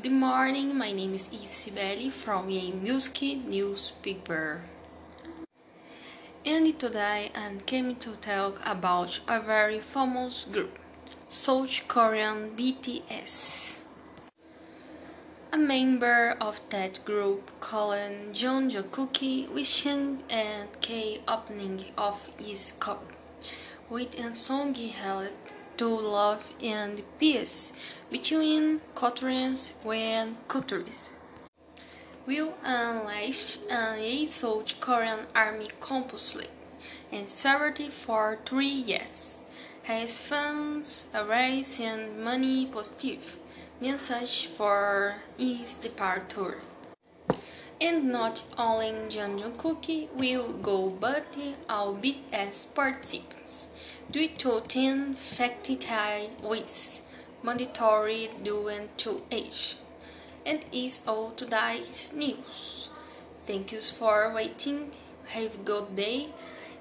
Good morning, my name is Isabelle from a Music newspaper. And today I came to talk about a very famous group, South Korean BTS. A member of that group called Jung Jungkook wishing at the opening of his cup with a song he held to love and peace between countries and countries. Will unleash a South Korean army compulsory and served for three years. Has funds, a race and money positive message for his departure. And not only Jung Cookie will go but all BTS participants due to 10 faculty with mandatory due to age. And is all today's news. Thank you for waiting. Have a good day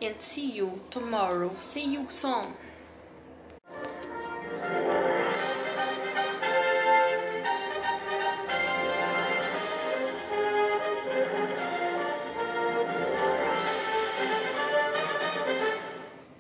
and see you tomorrow. See you soon.